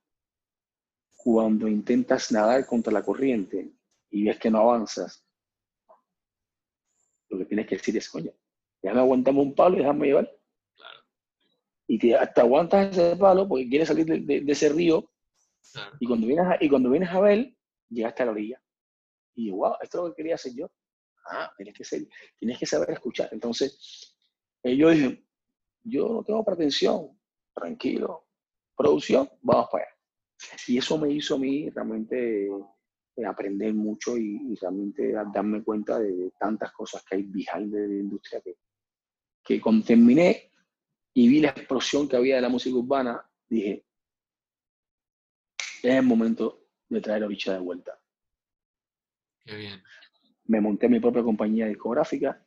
cuando intentas nadar contra la corriente y ves que no avanzas, lo que tienes que decir es, coño, déjame aguantarme un palo y déjame llevar. Y que hasta aguantas ese palo porque quieres salir de, de- de ese río Claro. Y cuando vienes a, y cuando vienes a ver, llegaste a la orilla. Y yo, wow, esto es lo que quería hacer yo. Ah, tienes que, ser, tienes que saber escuchar. Entonces, eh, yo dije, yo no tengo pretensión, tranquilo. Producción, vamos para allá. Y eso me hizo a mí realmente eh, aprender mucho y, y realmente da- darme cuenta de, de tantas cosas que hay behind de la industria que, que cuando terminé y vi la explosión que había de la música urbana, dije, es el momento de traer a Oricha de vuelta. Qué bien. Me monté mi propia compañía discográfica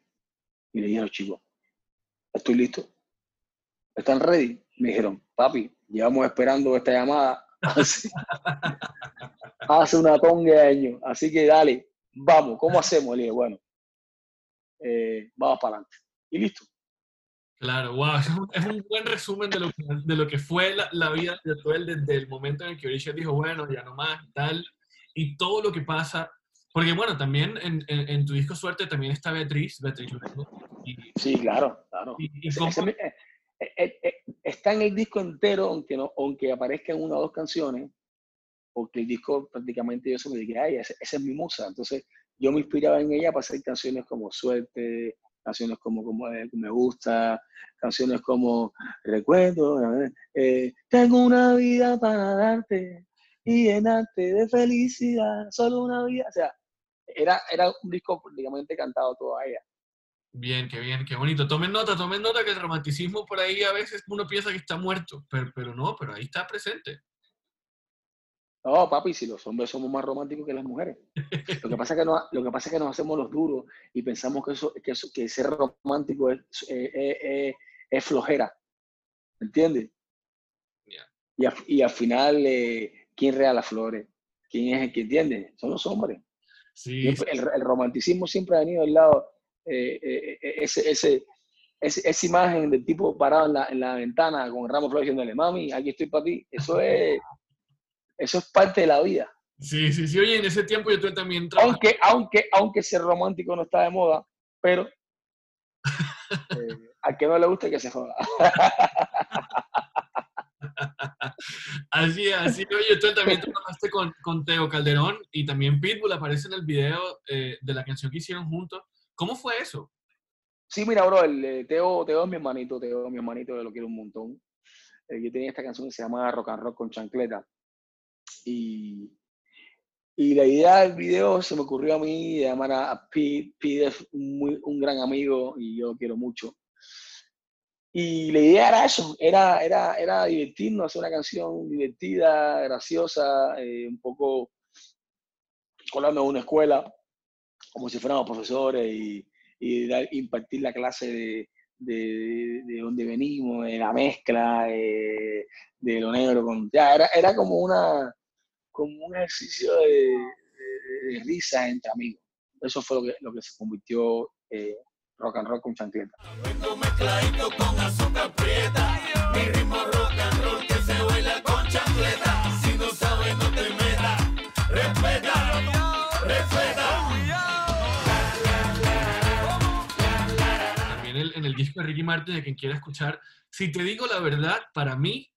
y le dije a los chicos, estoy listo. ¿Están ready? Me dijeron, papi, llevamos esperando esta llamada hace, hace una tonga de años. Así que dale, vamos, ¿cómo hacemos? Le dije, bueno, eh, vamos para adelante. Y listo. Claro, wow, es un, buen resumen de lo que, de lo que fue la, la vida de Tuel desde el momento en el que Orisha dijo, bueno, ya no más y tal, y todo lo que pasa, porque bueno, también en, en, en tu disco Suerte también está Beatriz, Beatriz Luengo, y, Sí, claro, claro. y- y Ese- cómo- ese está en el disco entero, aunque, no, aunque aparezcan una o dos canciones, porque el disco prácticamente yo se me dije, ay, esa, esa es mi musa. Entonces yo me inspiraba en ella para hacer canciones como Suerte, canciones como, como eh, Me Gusta, canciones como Recuerdo, eh, Tengo una vida para darte y llenarte de felicidad, solo una vida. O sea, era, era un disco prácticamente cantado todo a ella. Bien, qué bien, qué bonito. Tomen nota, tomen nota que el romanticismo por ahí a veces uno piensa que está muerto, pero, pero no, pero ahí está presente. No, papi, si los hombres somos más románticos que las mujeres. Lo que pasa es que, no, lo que, pasa es que nos hacemos los duros y pensamos que, eso, que, eso, que ser romántico es, eh, eh, eh, es flojera. ¿Entiendes? Y, y al final, eh, ¿quién regala las flores? ¿Quién es el que entiende? Son los hombres. Sí, el, el romanticismo siempre ha venido del lado, eh, eh, eh, ese, ese, ese- esa imagen del tipo parado en la, en la ventana con el ramo de flores diciéndole, mami, aquí estoy para ti. Eso es, eso es parte de la vida. sí, sí, sí. Oye, en ese tiempo yo también trabajé. aunque, aunque, aunque ser romántico no está de moda, pero eh, al que no le guste que se joda. Así, así. Oye, tú también trabajaste con, con Teo Calderón y también Pitbull aparece en el video eh, de la canción que hicieron juntos. ¿Cómo fue eso? Sí, mira, bro, el, eh, Teo, Teo es mi hermanito, Teo es mi hermanito, lo quiero un montón. Eh, yo tenía esta canción que se llama Rock and Roll con chancleta. Y, y la idea del video se me ocurrió a mí de llamar a, Pete. Pete es muy, un gran amigo y yo lo quiero mucho. Y la idea era eso, era, era, era divertirnos, hacer una canción divertida, graciosa, eh, un poco colarnos a una escuela, como si fuéramos profesores y, dar- impartir la clase de, de, de dónde venimos, de la mezcla, eh, de lo negro con... Ya, era, era como, una, como un ejercicio de risa entre amigos. Eso fue lo que, lo que se convirtió eh, rock and roll con chancleta. Vengo mezcladito con azúcar prieta. Mi ritmo rock and roll que se baila disco de Ricky Martin, de quien quiera escuchar. Si te digo la verdad, para mí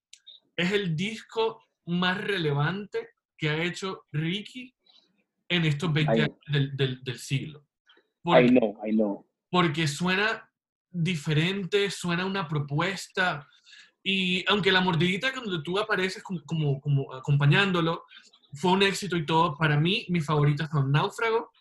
es el disco más relevante que ha hecho Ricky en estos 20 Ay. años del, del- del siglo. Porque- I know, I know. porque suena diferente, suena una propuesta. Y aunque la mordidita cuando tú apareces como, como, como acompañándolo fue un éxito y todo, para mí mis favoritas son Náufrago,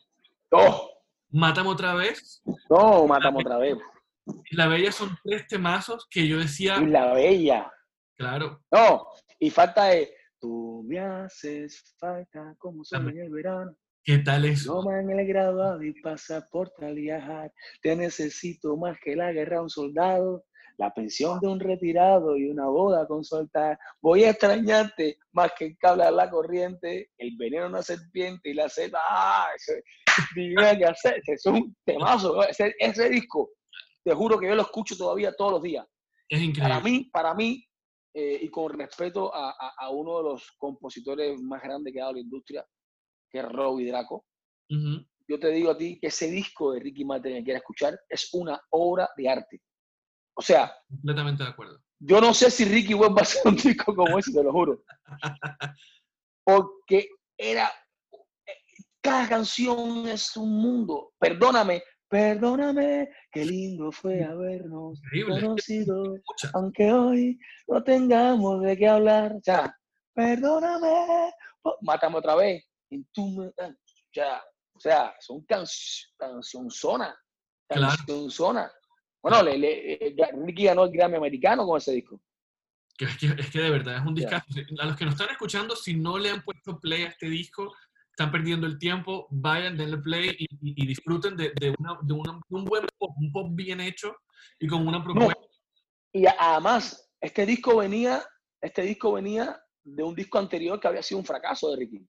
¡Oh! Mátame otra vez No, matamos otra vez. Y La Bella son tres temazos que yo decía, Y la bella. claro, No, y falta de... Tú me haces falta como son en el verano. ¿qué tal eso? No me han alegrado y pasaporte al viajar. Te necesito más que la guerra a un soldado, la pensión de un retirado y una boda con soltar. Voy a extrañarte más que el cable a la corriente, el veneno de una serpiente y la selva. ¡Ah! Divina que hacer. Es un temazo. ¿no? Ese, ese disco, te juro que yo lo escucho todavía todos los días. Es increíble. Para mí, para mí, eh, y con respeto a, a- a uno de los compositores más grandes que ha dado la industria, que es Robbie Draco, yo te digo a ti que ese disco de Ricky Martin que quieras escuchar es una obra de arte. O sea, Completamente de acuerdo. yo no sé si Ricky vuelva a hacer un disco como ese, te lo juro. porque era, cada canción es un mundo. Perdóname, perdóname, qué lindo fue habernos Increíble. conocido, aunque hoy no tengamos de qué hablar. Sea, perdóname, mátame otra vez. Tú me- ah, ya, o sea, son can cancionzonas, cancionzonas. Bueno, le, le- eh, Ricky ganó el Grammy americano con ese disco. Que es, que, es que de verdad es un Ya. discazo. A los que nos están escuchando, si no le han puesto play a este disco, están perdiendo el tiempo, vayan, denle play y, y- y disfruten de, de una- de una- de un buen pop, un pop bien hecho y con una No, propuesta. y a- además, este disco venía, este disco venía de un disco anterior que había sido un fracaso de Ricky.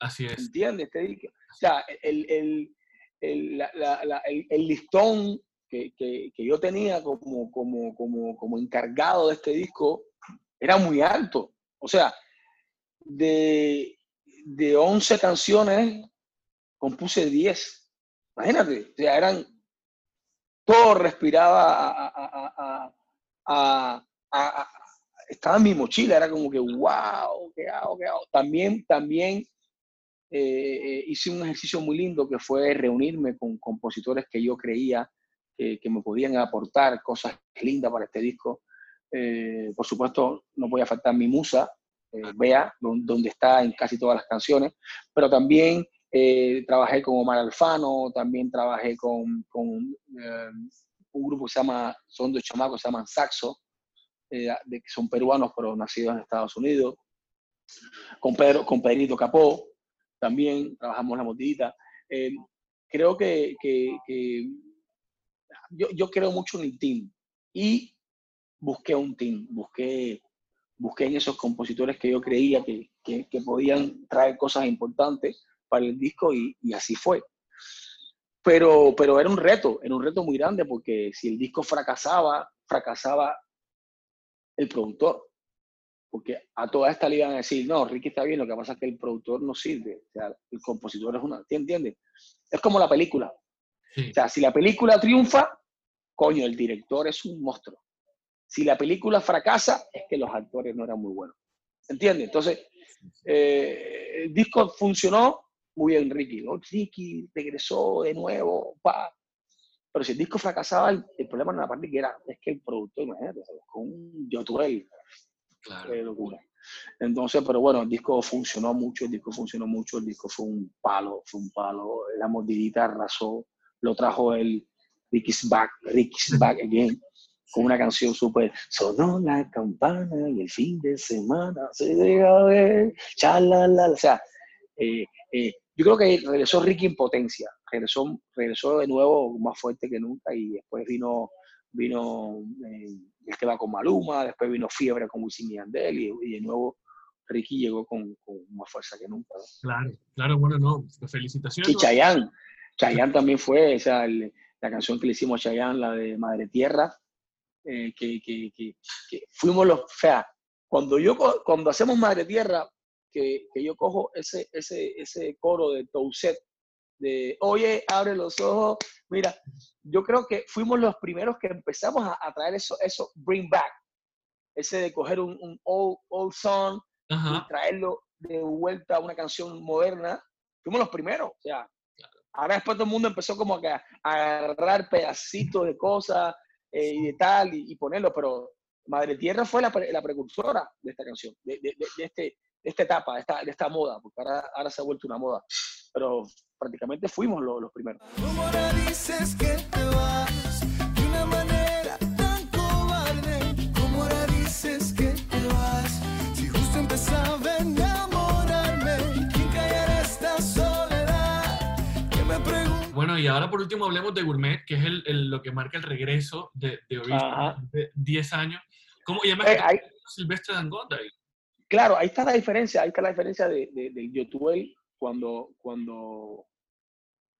Así es. ¿Entiendes? Este disco. O sea, el, el, el, la- la- la- el- el listón que, que- que yo tenía como, como, como, como encargado de este disco era muy alto. O sea, de, de 11 canciones compuse 10. Imagínate, o eran, todo respiraba a, estaba en mi mochila, era como que, wow, qué hago, qué hago. También, también eh, eh, hice un ejercicio muy lindo que fue reunirme con compositores que yo creía que me podían aportar cosas lindas para este disco. Eh, por supuesto, no podía faltar mi musa, eh, Bea, don- donde está en casi todas las canciones, pero también eh, trabajé con Omar Alfano, también trabajé con, con, eh, un grupo que se llama, son dos chamacos, se llaman Saxo, eh, de, que son peruanos pero nacidos en Estados Unidos, con, Pedro, con Pedrito Capó, también trabajamos la motita. Eh, creo que, que- que yo, yo creo mucho en el team y busqué un team, busqué, busqué en esos compositores que yo creía que, que- que podían traer cosas importantes para el disco y, y así fue. Pero, pero era un reto, era un reto muy grande porque si el disco fracasaba, fracasaba el productor. Porque a toda esta le iban a decir, no, Ricky está bien, lo que pasa es que el productor no sirve. O sea, el compositor es una. ¿te ¿Entiendes? Es como la película. Sí. O sea, si la película triunfa, coño, el director es un monstruo. Si la película fracasa, es que los actores no eran muy buenos. ¿Entiendes? Entonces, eh, el disco funcionó muy bien, Ricky. ¿no? Ricky regresó de nuevo, pa. Pero si el disco fracasaba, el, el problema no era la parte que era, es que el productor, imagínate, con un Yotuel, Claro. qué locura. Entonces, pero bueno, el disco funcionó mucho, el disco funcionó mucho, el disco fue un palo, fue un palo. La mordidita arrasó, lo trajo el Ricky's Back, Ricky's Back Again, con una canción súper. Sonó la campana y el fin de semana se deja ver, chalala. O sea, eh, eh, yo creo que regresó Ricky en potencia, regresó, regresó de nuevo más fuerte que nunca y después vino, vino eh, el va con Maluma, después vino Fiebre con Wisin y Yandel y, y de nuevo Ricky llegó con, con más fuerza que nunca. ¿no? Claro, claro, bueno, no, felicitaciones. Y Chayanne, Chayanne también fue, o sea, el- la canción que le hicimos a Chayanne, la de Madre Tierra, eh, que, que- que- que fuimos los, o sea, cuando, yo, cuando hacemos Madre Tierra, que, que yo cojo ese, ese, ese coro de Touset, de, oye, abre los ojos, mira, yo creo que fuimos los primeros que empezamos a, a traer eso, eso, bring back, ese de coger un, un old, old song y traerlo de vuelta a una canción moderna, fuimos los primeros. O sea, ahora después todo el mundo empezó como a, a agarrar pedacitos de cosas eh, y de tal y, y ponerlo, pero Madre Tierra fue la, la precursora de esta canción, de, de- de- este, de esta etapa, de esta, esta moda, porque ahora, ahora se ha vuelto una moda. Pero prácticamente fuimos los, los primeros. ¿Cómo dices que te vas Bueno, y ahora por último hablemos de Gourmet, que es el, el- lo que marca el regreso de, de de 10 años. ¿Cómo? Y además Eh, ahí- Silvestre Dangonda. ahí. Claro, ahí está la diferencia, ahí está la diferencia de, de, Youtube cuando, cuando,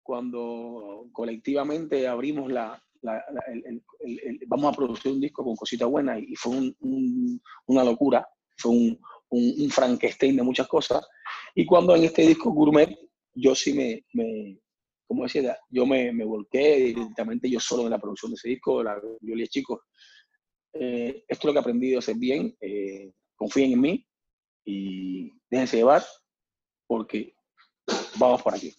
cuando colectivamente abrimos la, la- la- el, el- vamos a producir un disco con cositas buenas y fue un- un- una locura, fue un, un, un Frankenstein de muchas cosas. Y cuando en este disco Gourmet, yo sí me, me como decía, yo me, me volqué directamente yo solo en la producción de ese disco, la, yo chicos, eh, esto es lo que he aprendido a hacer bien, eh, confíen en mí y, déjense llevar porque vamos por aquí.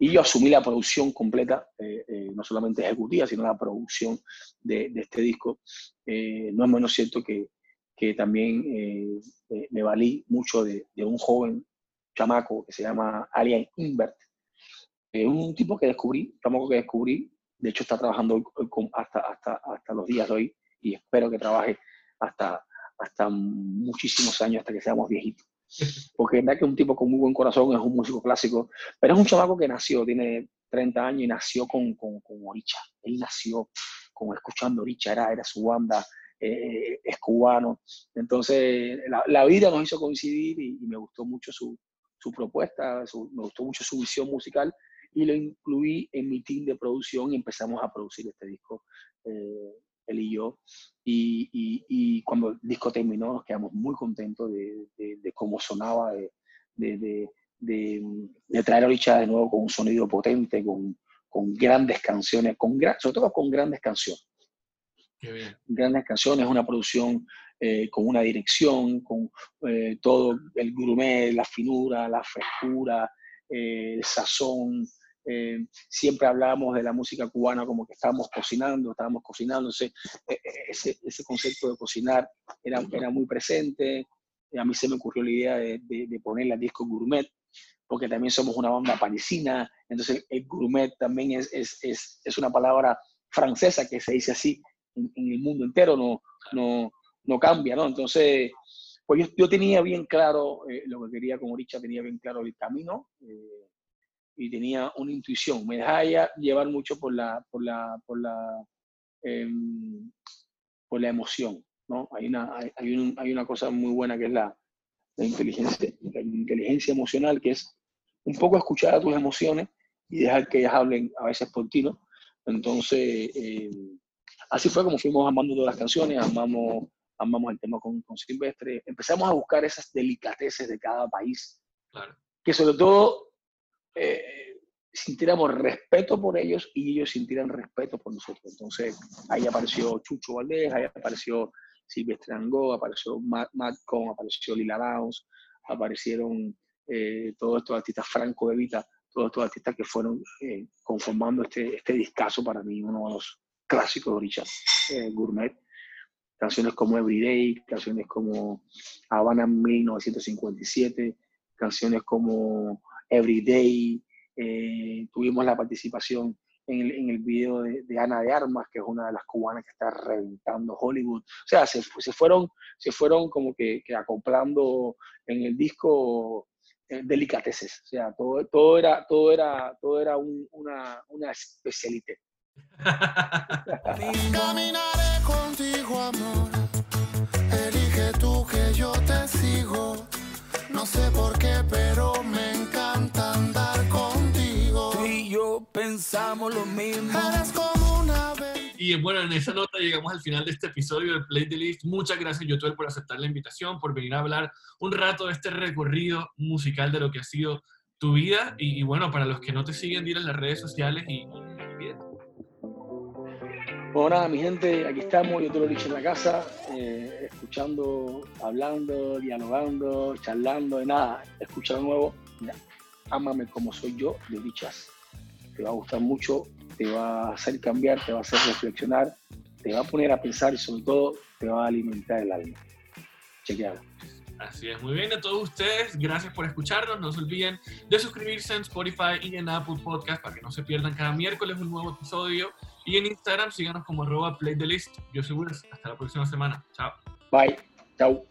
Y yo asumí la producción completa, eh, eh, no solamente ejecutiva, sino la producción de, de este disco. No es menos cierto que, que también me valí mucho de, de un joven chamaco que se llama Alien Invert. Es un tipo que descubrí, chamaco que descubrí, de hecho está trabajando con- hasta, hasta, hasta los días de hoy y espero que trabaje hasta, hasta muchísimos años, hasta que seamos viejitos. Porque es verdad que es un tipo con muy buen corazón, es un músico clásico, pero es un chamaco que nació, tiene 30 años y nació con, con, con Oricha. Él nació con escuchando Oricha, era, era su banda, eh, es cubano. Entonces, la, la vida nos hizo coincidir y, y me gustó mucho su, su propuesta, su- me gustó mucho su visión musical y lo incluí en mi team de producción y empezamos a producir este disco, eh, él y yo. Y, y- y cuando el disco terminó nos quedamos muy contentos de, de- de cómo sonaba, de, de, traer a Oricha de nuevo con un sonido potente, con, con grandes canciones, con gra- sobre todo con grandes canciones Qué bien. grandes canciones, una producción eh, con una dirección, con eh, todo el gourmet, la finura, la frescura, eh, el sazón. Eh, siempre hablábamos de la música cubana como que estábamos cocinando, estábamos cocinando. Entonces, eh, eh, ese, ese concepto de cocinar era, era muy presente. Y a mí se me ocurrió la idea de, de, de ponerle al disco gourmet, porque también somos una banda parisina. Entonces, el gourmet también es, es, es, es una palabra francesa que se dice así en, en el mundo entero, no, no, no cambia, ¿no? Entonces, pues yo, yo tenía bien claro eh, lo que quería con Oricha, tenía bien claro el camino eh, y tenía una intuición. Me dejaba llevar mucho por la, por la, por la, em, por la emoción, ¿no? Hay una, hay, hay un- hay una cosa muy buena que es la, la inteligencia, la inteligencia emocional, que es un poco escuchar a tus emociones y dejar que ellas hablen a veces por ti, ¿no? Entonces, eh, así fue como fuimos amando todas las canciones, amamos, amamos el tema con, con Silvestre, empezamos a buscar esas delicateces de cada país, Claro. que sobre todo eh, sintiéramos respeto por ellos y ellos sintieran respeto por nosotros. Entonces, ahí apareció Chucho Valdés, ahí apareció Silvestre Angó, apareció Matt, Madcon, apareció Lila Downs, aparecieron eh, todos estos artistas, Franco De Vita, todos estos artistas que fueron eh, conformando este, este discazo para mí, uno de los clásicos de Oricha eh, Gourmet. Canciones como Everyday, canciones como Habana 1957, canciones como Everyday. eh, tuvimos la participación en el, en el video de, Ana de Armas, que es una de las cubanas que está reventando Hollywood. O sea, se, se fueron, se fueron como que, que acoplando en el disco eh, delicateces. O sea, todo, todo era, todo era, todo era un- una, una especialité. Caminaré contigo, amor. Elige tú que yo te sigo. No sé por qué, pero pensamos lo mismo. Eres como una. Y bueno, en esa nota llegamos al final de este episodio del Play the List. Muchas gracias, Yotuel, por aceptar la invitación, por venir a hablar un rato de este recorrido musical de lo que ha sido tu vida. Y, y bueno, para los que no te siguen, dir en las redes sociales y, y bien. Bueno, nada, mi gente, aquí estamos, yo te lo he dicho en la casa, eh, escuchando, hablando, dialogando, charlando, de nada, escucha de nuevo, mira, ámame como soy yo, de dichas. Te va a gustar mucho, te va a hacer cambiar, te va a hacer reflexionar, te va a poner a pensar y sobre todo te va a alimentar el alma. Chequealo. Así es, muy bien a todos ustedes, gracias por escucharnos, no se olviden de suscribirse en Spotify y en Apple Podcast para que no se pierdan cada miércoles un nuevo episodio y en Instagram síganos como arroba playthelist. Yo soy Wills, hasta la próxima semana, chao. Bye, chau.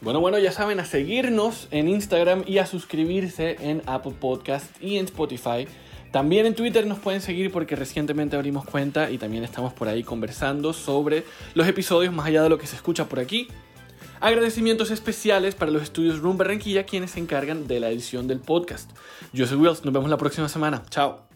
Bueno, bueno, ya saben, a seguirnos en Instagram y a suscribirse en Apple Podcast y en Spotify. También en Twitter nos pueden seguir porque recientemente abrimos cuenta y también estamos por ahí conversando sobre los episodios más allá de lo que se escucha por aquí. Agradecimientos especiales para los estudios Room Barranquilla, quienes se encargan de la edición del podcast. Yo soy Wills, nos vemos la próxima semana. Chao.